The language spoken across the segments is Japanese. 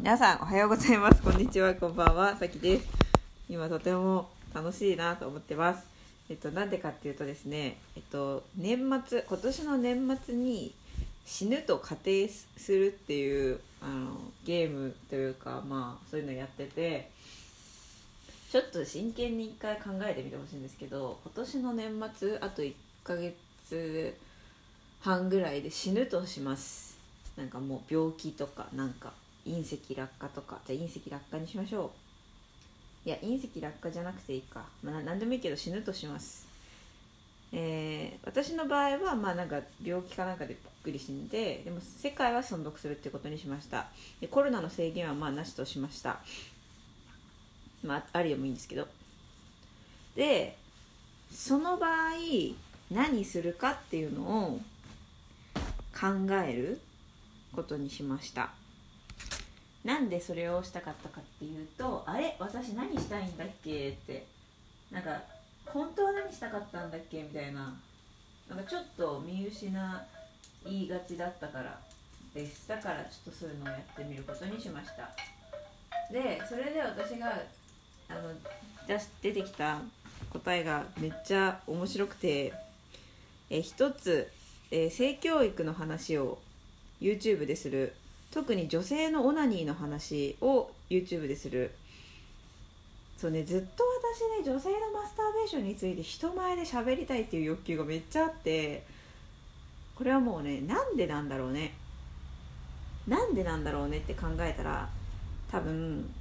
皆さんおはようございます。こんにちは。こんばんは。さきです。今とても楽しいなと思ってます。えっとなんでかっていうとですねえっと年末今年の年末に死ぬと仮定するっていうあのゲームというかまあそういうのやっててちょっと真剣に一回考えてみてほしいんですけど今年の年末あと1ヶ月半ぐらいで死ぬとします。なんかもう病気とかなんか。隕石落下とか。じゃあ隕石落下にしましょう。いや隕石落下じゃなくていいか、まあ、何でもいいけど死ぬとします。えー、私の場合はまあなんか病気かなんかでぽっくり死んででも世界は存続するってことにしました。でコロナの制限はまあなしとしました。まあありでもいいんですけど。でその場合何するかっていうのを考えることにしました。なんでそれをしたかったかっていうとあれ私何したいんだっけって。なんか本当は何したかったんだっけみたいな。なんかちょっと見失いがちだったから。ですだからちょっとそういうのをやってみることにしました。でそれで私があの出し出てきた答えがめっちゃ面白くて。え一つ、え性教育の話を YouTube でする特に女性のオナニーの話を YouTube でする。そうねずっと私ね女性のマスターベーションについて人前で喋りたいっていう欲求がめっちゃあってこれはもうねなんでなんだろうね。なんでなんだろうねって考えたら多分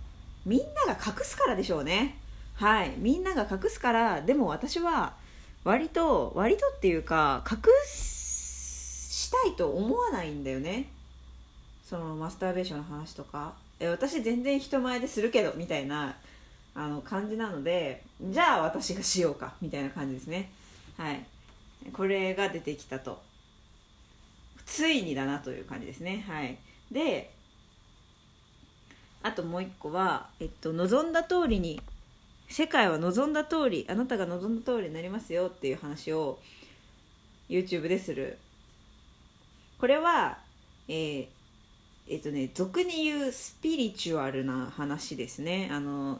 みんなが隠すからでしょうね。はいみんなが隠すからでも私は割と割とっていうか隠したいと思わないんだよね。そのマスターベーションの話とかえ私全然人前でするけどみたいなあの感じなのでじゃあ私がしようかみたいな感じですね。はい。これが出てきたと。ついにだなという感じですね。はい。であともう一個は、えっと、望んだ通りに世界は望んだ通りあなたが望んだ通りになりますよっていう話を YouTube でする。これはえーえっとね俗に言うスピリチュアルな話ですね。あの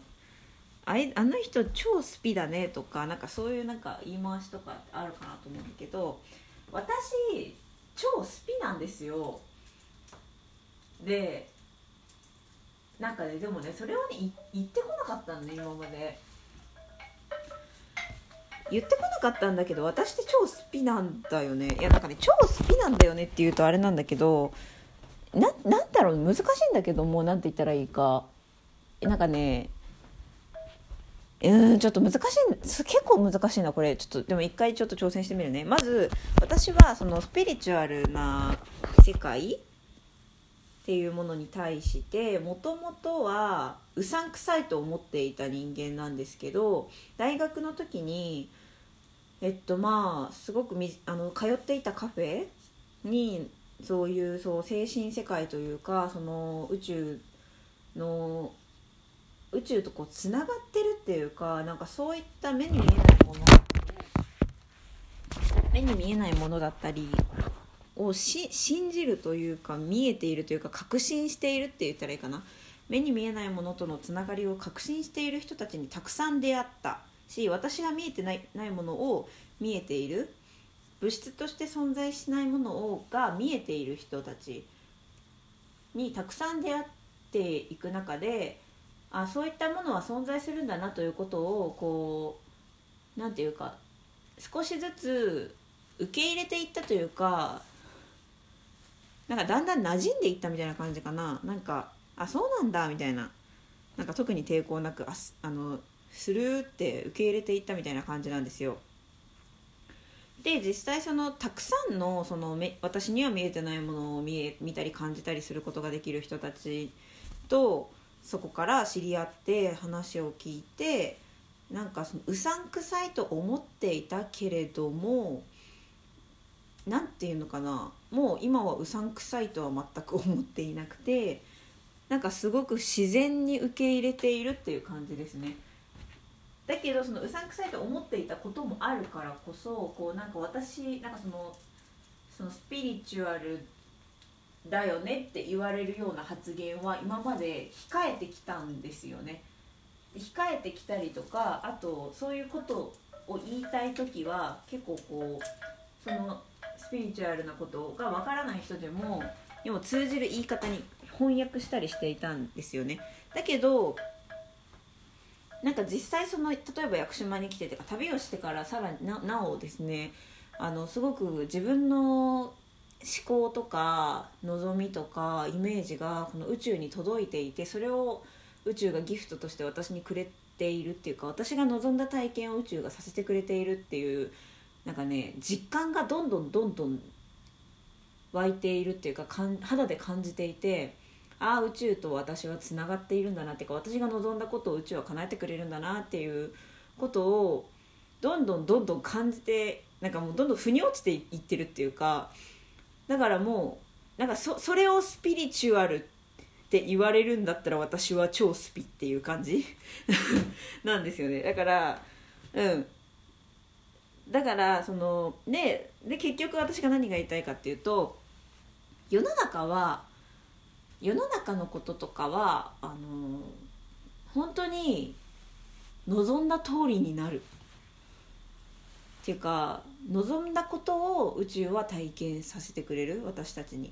あいあの人超スピだねとかなんかそういうなんか言い回しとかあるかなと思うんだけど私超スピなんですよ。でなんかねでもねそれをね言ってこなかったのね今まで。言ってこなかったんだけど私って超スピなんだよね。いやなんかね超スピなんだよねって言うとあれなんだけどななんだろう難しいんだけどもうなんて言ったらいいか。なんかねうんちょっと難しい結構難しいなこれ。ちょっとでも一回ちょっと挑戦してみるね。まず私はそのスピリチュアルな世界っていうものに対してもともとはうさんくさいと思っていた人間なんですけど大学の時にえっとまあすごくみあの通っていたカフェにそういうそう精神世界というかその宇宙の宇宙とこうつながってるっていうかなんかそういった目に見えないもの目に見えないものだったりをし信じるというか見えているというか確信しているって言ったらいいかな。目に見えないものとのつながりを確信している人たちにたくさん出会ったし私が見えてないないものを見えている。物質として存在しないものをが見えている人たちにたくさん出会っていく中であそういったものは存在するんだなということをこうなんていうか少しずつ受け入れていったというかなんかだんだん馴染んでいったみたいな感じかななんかあそうなんだみたいななんか特に抵抗なくあすあのするって受け入れていったみたいな感じなんですよ。で実際そのたくさんのそのめ私には見えてないものを見え見たり感じたりすることができる人たちとそこから知り合って話を聞いてなんかそのうさんくさいと思っていたけれども何て言うのかなもう今はうさんくさいとは全く思っていなくてなんかすごく自然に受け入れているっていう感じですね。だけどそのうさんくさいと思っていたこともあるからこそこうなんか私なんかそのそのスピリチュアルだよねって言われるような発言は今まで控えてきたんですよね。控えてきたりとかあとそういうことを言いたい時は結構こうそのスピリチュアルなことがわからない人でもでも通じる言い方に翻訳したりしていたんですよね。だけどなんか実際その例えば屋久島に来ててか旅をしてからさらにななおですねあのすごく自分の思考とか望みとかイメージがこの宇宙に届いていてそれを宇宙がギフトとして私にくれているっていうか私が望んだ体験を宇宙がさせてくれているっていうなんかね実感がどんどんどんどん湧いているっていうかかん肌で感じていてああ宇宙と私はつながっているんだなっていうか私が望んだことを宇宙は叶えてくれるんだなっていうことをどんどんどんどん感じてなんかもうどんどん腑に落ちていってるっていうかだからもうなんかそそれをスピリチュアルって言われるんだったら私は超スピっていう感じ？なんですよね。だからうん。だからそのでで結局私が何が言いたいかっていうと世の中は世の中のこととかはあの本当に望んだ通りになる。っていうか望んだことを宇宙は体験させてくれる。私たちに。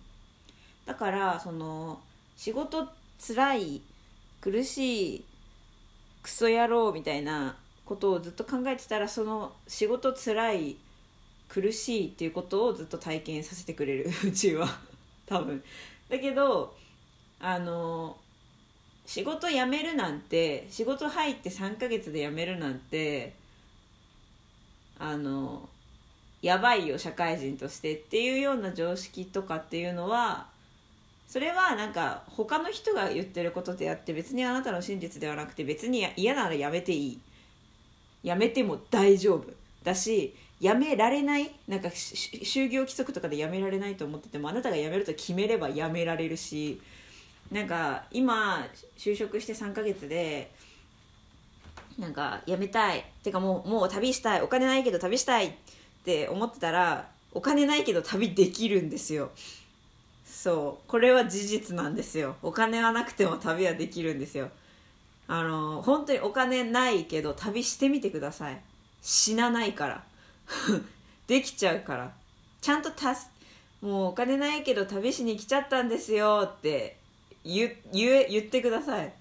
だからその仕事つらい苦しいクソ野郎みたいなことをずっと考えてたらその仕事つらい苦しいっていうことをずっと体験させてくれる。宇宙は。多分。だけどあの仕事辞めるなんて仕事入って3ヶ月で辞めるなんてあのやばいよ社会人としてっていうような常識とかっていうのはそれはなんか他の人が言ってることであって別にあなたの真実ではなくて別に嫌ならやめていい。やめても大丈夫。だしやめられないなんか就業規則とかでやめられないと思っててもあなたが辞めると決めればやめられるしなんか今就職して3ヶ月でなんか辞めたい。ってかもうもう旅したい。お金ないけど旅したいって思ってたらお金ないけど旅できるんですよ。そう。これは事実なんですよ。お金はなくても旅はできるんですよ。あの本当にお金ないけど旅してみてください。死なないから。できちゃうから。ちゃんとたすもうお金ないけど旅しに来ちゃったんですよって言言言ってください。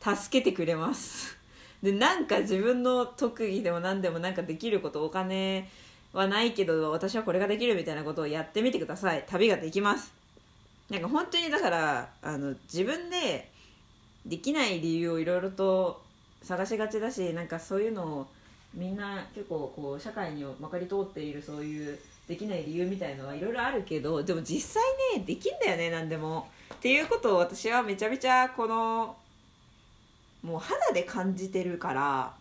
助けてくれます。でなんか自分の特技でも何でもなんかできることお金はないけど私はこれができるみたいなことをやってみてください。旅ができます。なんか本当にだからあの自分でできない理由をいろいろと探しがちだしなんかそういうのをみんな結構こう社会にまかり通っているそういうできない理由みたいのはいろいろあるけどでも実際ねできんだよね何でも。っていうことを私はめちゃめちゃこのもう肌で感じてるから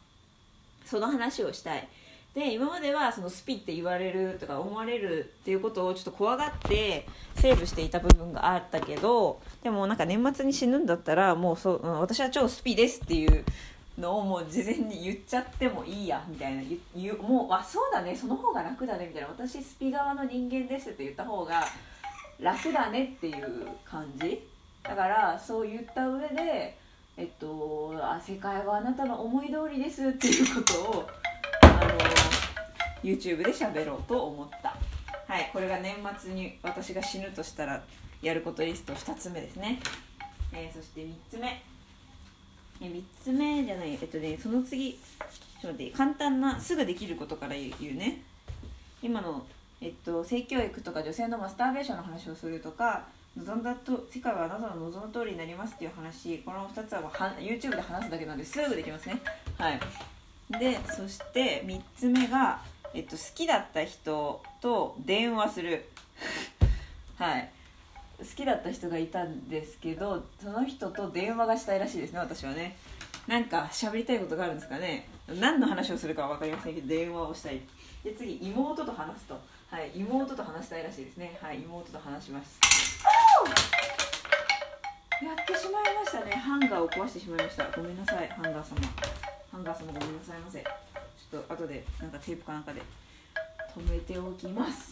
その話をしたい。で今まではそのスピって言われるとか思われるっていうことをちょっと怖がってセーブしていた部分があったけどでもなんか年末に死ぬんだったらもうそう、私は超スピですっていうのをもう事前に言っちゃってもいいやみたいな。言もうあそうだねその方が楽だねみたいな。私スピ側の人間ですって言った方が楽だねっていう感じ。だからそう言った上でえっとあ世界はあなたの思い通りですっていうことをあの YouTube で喋ろうと思った。はいこれが年末に私が死ぬとしたらやることリスト2つ目ですね、えー、そして3つ目。え3つ目じゃないえっとねその次ちょっと待って簡単なすぐできることから言うね。今のえっと性教育とか女性のマスターベーションの話をするとか望んだと世界はあなたの望む通りになりますっていう話この2つはは YouTube で話すだけなんですぐできますね。はい。でそして3つ目が、えっと、好きだった人と電話する。はい。好きだった人がいたんですけどその人と電話がしたいらしいですね私はね。なんか喋りたいことがあるんですかね。何の話をするかは分かりませんけど電話をしたい。で次妹と話すと。はい妹と話したいらしいですね。はい妹と話します。やってしまいましたね。ハンガーを壊してしまいました。ごめんなさいハンガー様。ハンガー様ごめんなさいませ。ちょっと後でなんかテープかなんかで。止めておきます。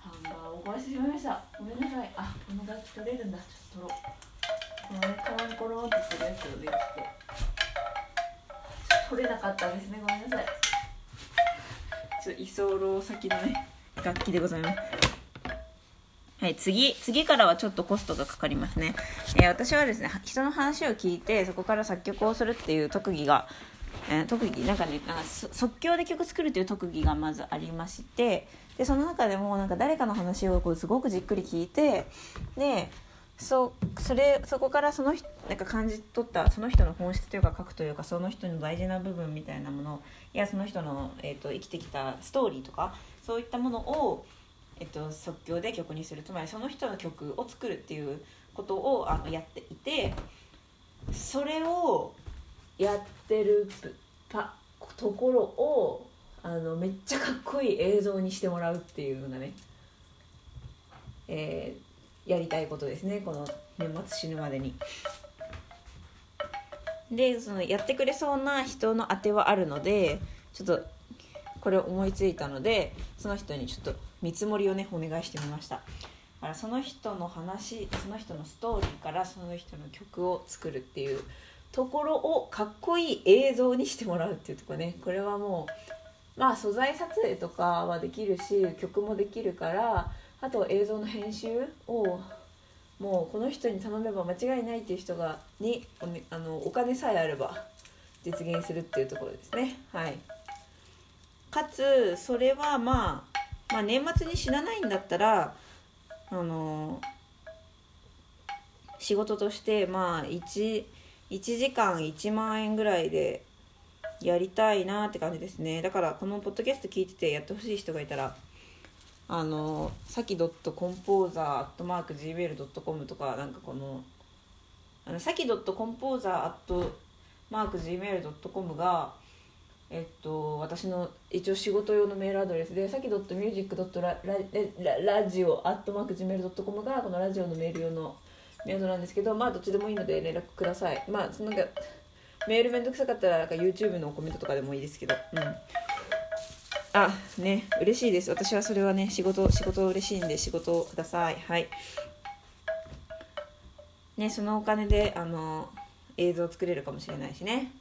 ハンガーを壊してしまいました。ごめんなさい。あこの楽器取れるんだ。ちょっと取ろう。このねカランコロンってするやつをねちょっと取れなかったですね。ごめんなさい。ちょっと居候先のね楽器でございますはい、次、次からはちょっとコストがかかりますね。えー、私はですね、人の話を聞いて、そこから作曲をするっていう特技が、えー、特技、なんかね、なんか即興で曲作るっていう特技がまずありまして、で、その中でも、なんか誰かの話をこうすごくじっくり聞いて、で、そそれそこからそのなんか感じ取ったその人の本質というか書くというかその人の大事な部分みたいなものやその人の、えーと、生きてきたストーリーとかそういったものを、えーと、即興で曲にするつまりその人の曲を作るっていうことをあのやっていてそれをやってるパところをあのめっちゃかっこいい映像にしてもらうっていうのがね、えーやりたいことですねこの年末死ぬまでに。でそのやってくれそうな人の当てはあるのでちょっとこれを思いついたのでその人にちょっと見積もりをねお願いしてみました。だからその人の話その人のストーリーからその人の曲を作るっていうところをかっこいい映像にしてもらうっていうとこね。これはもうまあ素材撮影とかはできるし曲もできるからあと映像の編集をもうこの人に頼めば間違いないっていう人がにお,、あのお金さえあれば実現するっていうところですね。はい。かつそれはまあ、まあ、年末に死なないんだったらあの仕事としてまあ 1, 1時間1万円ぐらいでやりたいなって感じですね。だからこのポッドキャスト聞いててやってほしい人がいたらあのさきドットコンポーザーアットマーク Gmail.com とかなんかこのあのさきドットコンポーザーアットマーク Gmail.com がえっと、私の一応仕事用のメールアドレスでさき .music.radio アットマーク Gmail.com がこのラジオのメール用のメールなんですけどまあどっちでもいいので連絡ください。まあそのなんかメールめんどくさかったらなんか YouTube のコメントとかでもいいですけど。うん。あね嬉しいです。私はそれはね仕事仕事嬉しいんで仕事をください。はい。ねそのお金であの映像作れるかもしれないしね。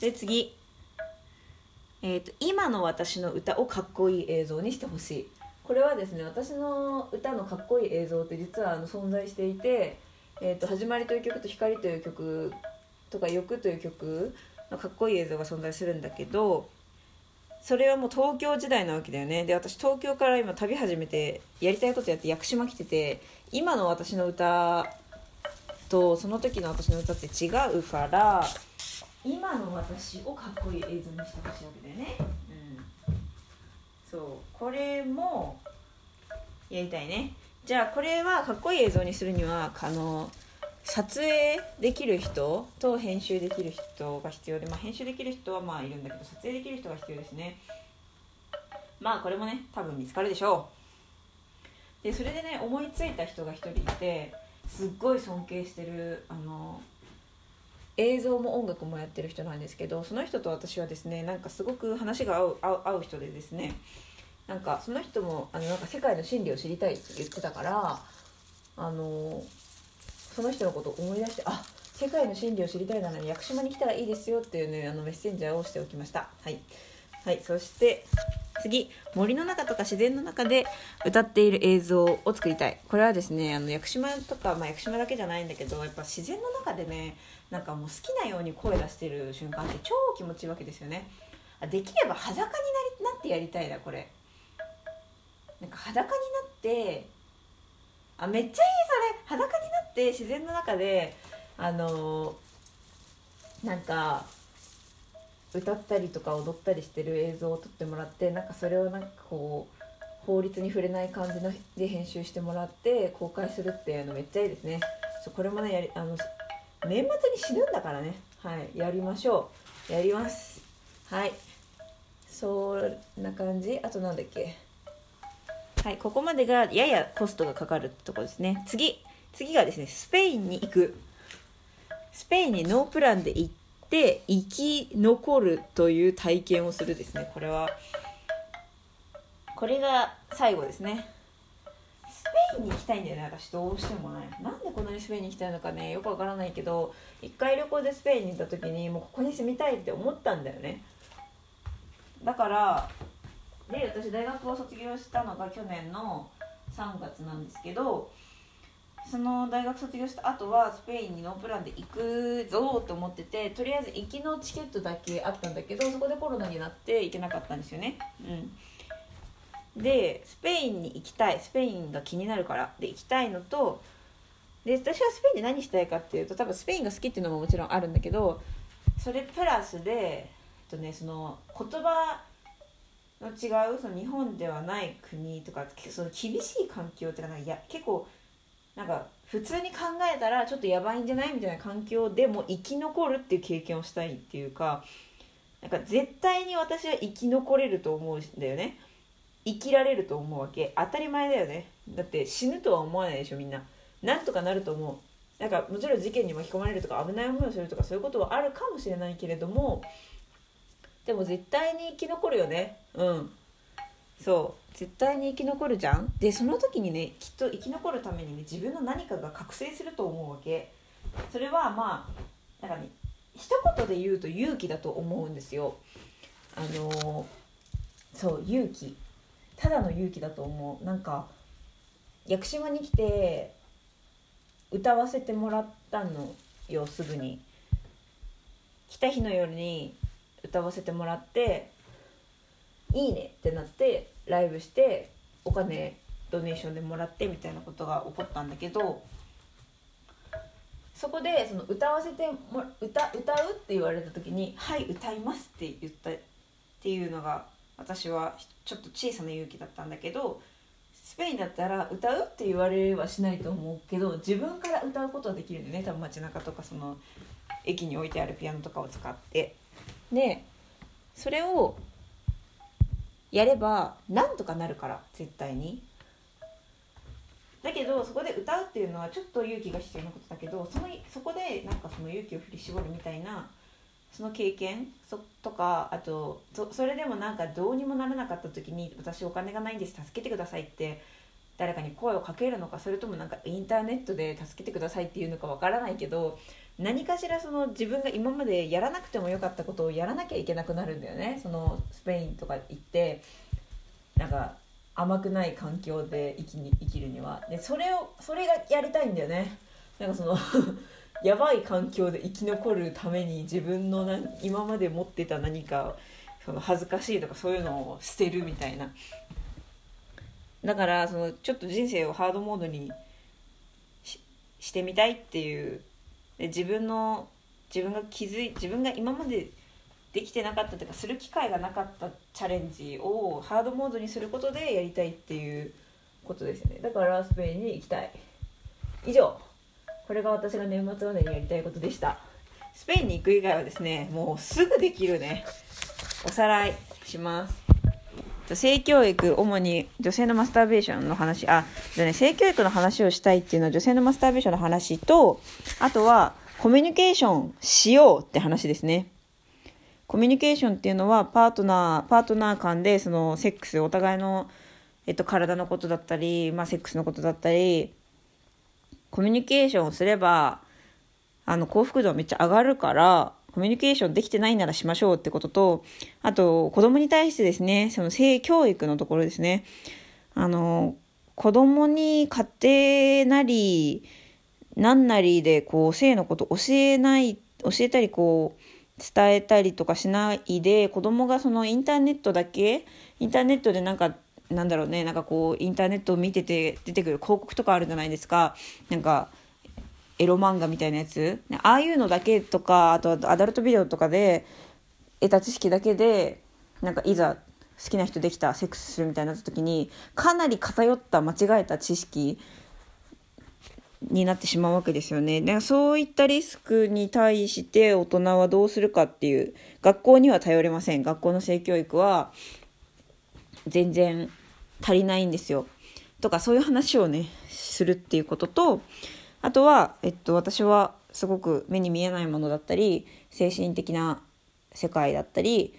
で次。えーと、今の私の歌をかっこいい映像にしてほしい。これはですね私の歌のかっこいい映像って実はあの存在していて「えーと、始まり」という曲と「光」という曲とか「欲」という曲のかっこいい映像が存在するんだけどそれはもう東京時代なわけだよね。で私東京から今旅始めてやりたいことやって屋久島来てて今の私の歌とその時の私の歌って違うから今の私をかっこいい映像にしてほしいわけだよね。うん。そう。これもやりたいね。じゃあこれはかっこいい映像にするにはあの撮影できる人と編集できる人が必要で、まあ、編集できる人はまあいるんだけど撮影できる人が必要ですねまあこれもね多分見つかるでしょう。でそれでね思いついた人が1人いてすっごい尊敬してるあの映像も音楽もやってる人なんですけどその人と私はですねなんかすごく話が合う合う人でですねなんかその人もあのなんか世界の真理を知りたいって言ってたからあのその人のことを思い出してあ世界の真理を知りたいなら屋久島に来たらいいですよっていうねあのメッセンジャーをしておきました。はい、はい、そして次森の中とか自然の中で歌っている映像を作りたい。これはですねあの屋久島とか、まあ、屋久島だけじゃないんだけどやっぱ自然の中でねなんかもう好きなように声出してる瞬間って超気持ちいいわけですよね。できれば裸になりなってやりたいなこれ。なんか裸になってあめっちゃいいそれ。裸になって自然の中であのー、なんか歌ったりとか踊ったりしてる映像を撮ってもらってなんかそれをなんかこう法律に触れない感じので編集してもらって公開するっていうのめっちゃいいですね。そうこれもねやりあの年末に死ぬんだからね。はいやりましょう。やります。はい。そんな感じ。あとなんだっけ。はいここまでがややコストがかかるってとこですね。次。次がですねスペインに行く。スペインにノープランで行って生き残るという体験をするですね。これは。これが最後ですね。スペインに行きたいんだよね。私どうしてもね。なんでこんなにスペインに行きたいのかね。よくわからないけど一回旅行でスペインに行った時にもうここに住みたいって思ったんだよね。だからで私大学を卒業したのが去年の3月なんですけどその大学卒業した後はスペインにノープランで行くぞと思っててとりあえず行きのチケットだけあったんだけどそこでコロナになって行けなかったんですよね。うん。でスペインに行きたい。スペインが気になるから。で行きたいのとで私はスペインで何したいかっていうと多分スペインが好きっていうのももちろんあるんだけどそれプラスで、えっとね、その言葉の違うその日本ではない国とかその厳しい環境っていうかなんかや結構なんか普通に考えたらちょっとやばいんじゃないみたいな環境でも生き残るっていう経験をしたいっていうかなんか絶対に私は生き残れると思うんだよね。生きられると思うわけ。当たり前だよね。だって死ぬとは思わないでしょみんな。なんとかなると思う。なんかもちろん事件に巻き込まれるとか危ない思いをするとかそういうことはあるかもしれないけれどもでも絶対に生き残るよね。うん。そう。絶対に生き残るじゃん？でその時にねきっと生き残るためにね自分の何かが覚醒すると思うわけ。それはまあなんかね一言で言うと勇気だと思うんですよ。あのー、そう勇気。ただの勇気だと思う。なんか屋久島に来て歌わせてもらったのよすぐに。来た日の夜に歌わせてもらっていいねってなってライブしてお金ドネーションでもらってみたいなことが起こったんだけどそこでその歌わせても歌歌うって言われた時に「はい歌います」って言ったっていうのが私はちょっと小さな勇気だったんだけどスペインだったら歌うって言われはしないと思うけど自分から歌うことはできるんだよね多分街中とかその駅に置いてあるピアノとかを使って。でそれをやればなんとかなるから絶対に。だけどそこで歌うっていうのはちょっと勇気が必要なことだけどそのそこでなんかその勇気を振り絞るみたいなその経験そとかあとそれでもなんかどうにもならなかった時に私お金がないんです助けてくださいって誰かに声をかけるのかそれともなんかインターネットで助けてくださいっていうのかわからないけど何かしらその自分が今までやらなくてもよかったことをやらなきゃいけなくなるんだよね。そのスペインとか行ってなんか甘くない環境で生きに生きるには。でそれをそれがやりたいんだよね。なんかその やばい環境で生き残るために自分のな今まで持ってた何かその恥ずかしいとかそういうのを捨てるみたいな。だからそのちょっと人生をハードモードにしてみたいっていうで自分の自分が気づい自分が今までできてなかったというかする機会がなかったチャレンジをハードモードにすることでやりたいっていうことですよね。だからスペインに行きたい。以上。これが私が年末までにやりたいことでした。スペインに行く以外はですねもうすぐできるね。おさらいします。性教育主に女性のマスターベーションの話あじゃね性教育の話をしたいっていうのは女性のマスターベーションの話とあとはコミュニケーションしようって話ですね。コミュニケーションっていうのはパートナーパートナー間でそのセックスお互いの、えっと、体のことだったり、まあ、セックスのことだったりコミュニケーションをすればあの幸福度めっちゃ上がるからコミュニケーションできてないならしましょうってことと、あと、子供に対してですね、その性教育のところですね。あの、子供に家庭なり、何なりで、こう、性のこと教えない、教えたり、こう、伝えたりとかしないで、子供がそのインターネットだけ、インターネットでなんか、なんだろうね、なんかこう、インターネットを見てて出てくる広告とかあるじゃないですか。なんか、エロ漫画みたいなやつ？ああいうのだけとかあとアダルトビデオとかで得た知識だけでなんかいざ好きな人できたセックスするみたいになった時にかなり偏った間違えた知識になってしまうわけですよね。でそういったリスクに対して大人はどうするかっていう学校には頼れません学校の性教育は全然足りないんですよ。とかそういう話をねするっていうこととあとは、えっと、私はすごく目に見えないものだったり精神的な世界だったり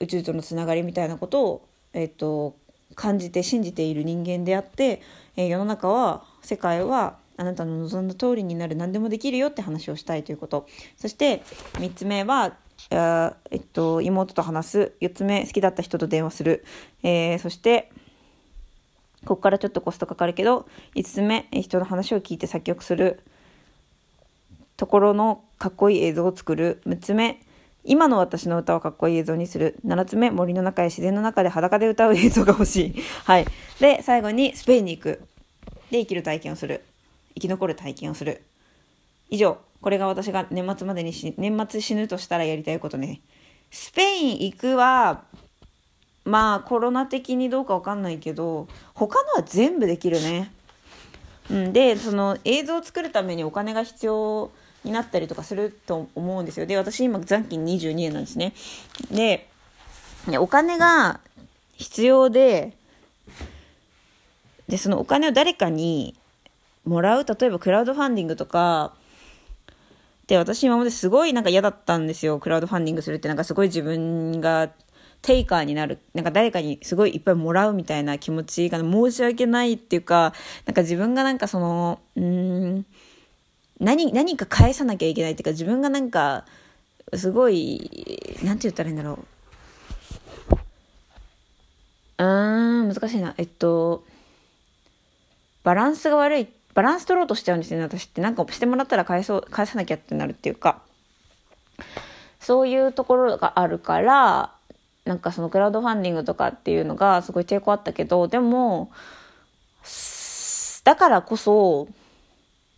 宇宙とのつながりみたいなことを、えっと、感じて信じている人間であって、え、世の中は世界はあなたの望んだ通りになる何でもできるよって話をしたいということ。そして3つ目はえっと、妹と話す。4つ目好きだった人と電話する、えー、そしてここからちょっとコストかかるけど5つ目人の話を聞いて作曲する。ところのかっこいい映像を作る。6つ目今の私の歌をかっこいい映像にする。7つ目森の中や自然の中で裸で歌う映像が欲しい。はい。で最後にスペインに行く。で生きる体験をする。生き残る体験をする。以上。これが私が年末までにし年末死ぬとしたらやりたいことね。スペイン行くはまあコロナ的にどうかわかんないけど他のは全部できるね。うん、でその映像を作るためにお金が必要になったりとかすると思うんですよ。で私今残金22円なんですね。でお金が必要ででそのお金を誰かにもらう例えばクラウドファンディングとかで私今まですごいなんか嫌だったんですよクラウドファンディングするってなんかすごい自分がテイカーになる、なんか誰かにすごいいっぱいもらうみたいな気持ちが申し訳ないっていうか、なんか自分がなんかその、うん、何、何か返さなきゃいけないっていうか、自分がなんか、すごい、なんて言ったらいいんだろう。うーん、難しいな。えっと、バランスが悪い、バランス取ろうとしちゃうんですよね、私って。なんかしてもらったら返そう、返さなきゃってなるっていうか。そういうところがあるから、なんかそのクラウドファンディングとかっていうのがすごい抵抗あったけど、でも、だからこそ、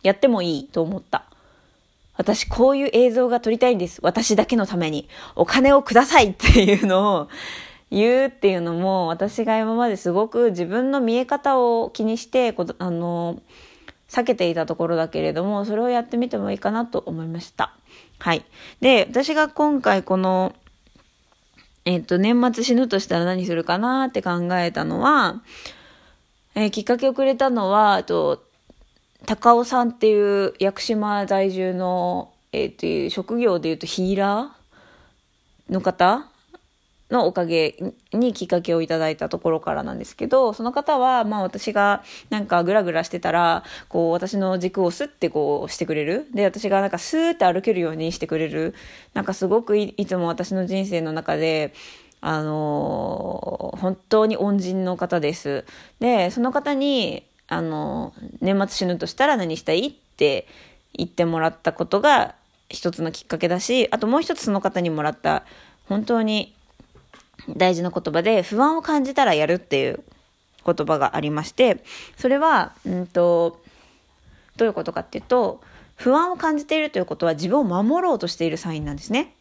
やってもいいと思った。私こういう映像が撮りたいんです。私だけのために。お金をくださいっていうのを言うっていうのも、私が今まですごく自分の見え方を気にして、あの、避けていたところだけれども、それをやってみてもいいかなと思いました。はい。で、私が今回このえっと、年末死ぬとしたら何するかなって考えたのは、えー、きっかけをくれたのは、あと、高尾さんっていう屋久島在住の、えっ、ー、と、職業で言うとヒーラーの方のおかげにきっかけをいただいたところからなんですけど、その方は、まあ私がなんかグラグラしてたら、こう私の軸をスッてこうしてくれる。で、私がなんかスーって歩けるようにしてくれる。なんかすごくいつも私の人生の中で、あのー、本当に恩人の方です。で、その方に、あのー、年末死ぬとしたら何したいって言ってもらったことが一つのきっかけだし、あともう一つその方にもらった本当に大事な言葉で、不安を感じたらやるっていう言葉がありまして、それは、うんと、どういうことかっていうと、不安を感じているということは自分を守ろうとしているサインなんですね。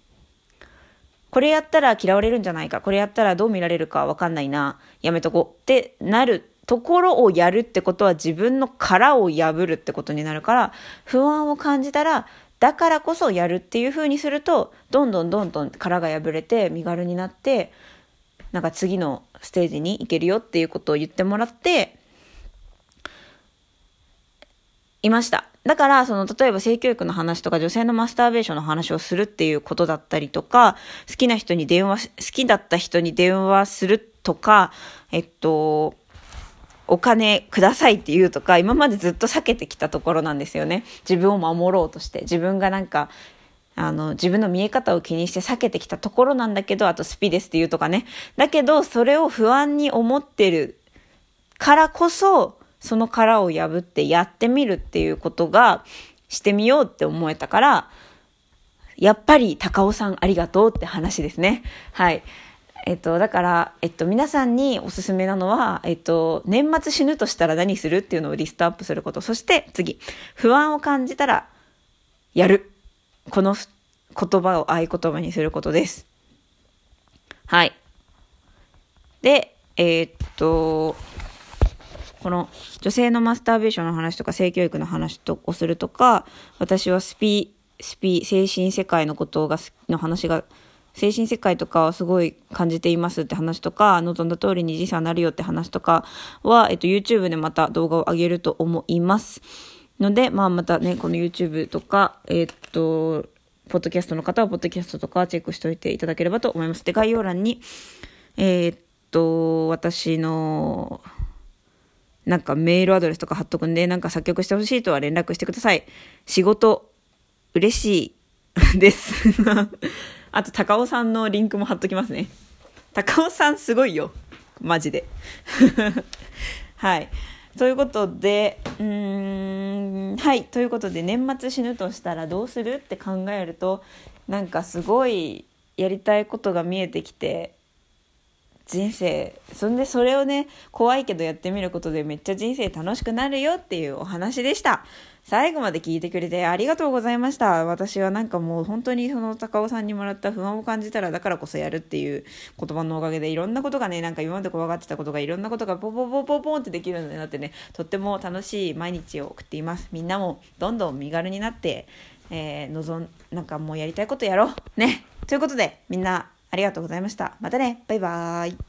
これやったら嫌われるんじゃないか、これやったらどう見られるかわかんないな、やめとこうってなるところをやるってことは自分の殻を破るってことになるから、不安を感じたらだからこそやるっていう風にするとどんどんどんどん殻が破れて身軽になってなんか次のステージに行けるよっていうことを言ってもらっていました。だから、その、例えば性教育の話とか、女性のマスターベーションの話をするっていうことだったりとか、好きな人に電話、好きだった人に電話するとか、えっと、お金くださいって言うとか、今までずっと避けてきたところなんですよね。自分を守ろうとして。自分がなんか、あの、自分の見え方を気にして避けてきたところなんだけど、あとスピですって言うとかね。だけど、それを不安に思ってるからこそ、その殻を破ってやってみるっていうことがしてみようって思えたから、やっぱり高尾さんありがとうって話ですね。はい。えっと、だから、えっと、皆さんにおすすめなのは、えっと、年末死ぬとしたら何するっていうのをリストアップすること。そして次、不安を感じたら、やる。この言葉を合言葉にすることです。はい。で、えー、っと、この女性のマスターベーションの話とか性教育の話とをするとか、私はスピ、スピ、精神世界のことが、の話が精神世界とかはすごい感じていますって話とか、望んだ通りに時差になるよって話とかは、えっと、YouTube でまた動画を上げると思います。ので、まあ、またね、この YouTube とか、えっと、ポッドキャストの方は、ポッドキャストとかチェックしておいていただければと思います。で、概要欄に、えー、っと、私のなんかメールアドレスとか貼っとくんで、なんか作曲してほしいとは連絡してください。仕事、嬉しい です。あと、高尾さんのリンクも貼っときますね。高尾さんすごいよ。マジで。はい。ということで、うーん、はい。ということで、年末死ぬとしたらどうするって考えると、なんかすごいやりたいことが見えてきて、人生そんでそれをね怖いけどやってみることでめっちゃ人生楽しくなるよっていうお話でした最後まで聞いてくれてありがとうございました。私はなんかもう本当にその高尾さんにもらった不安を感じたらだからこそやるっていう言葉のおかげでいろんなことがねなんか今まで怖がってたことがいろんなことがポポポポポンってできるようになってねとっても楽しい毎日を送っています。みんなもどんどん身軽になってえー、望んなんかもうやりたいことやろう。ね。ということでみんなありがとうございました。またね。バイバーイ。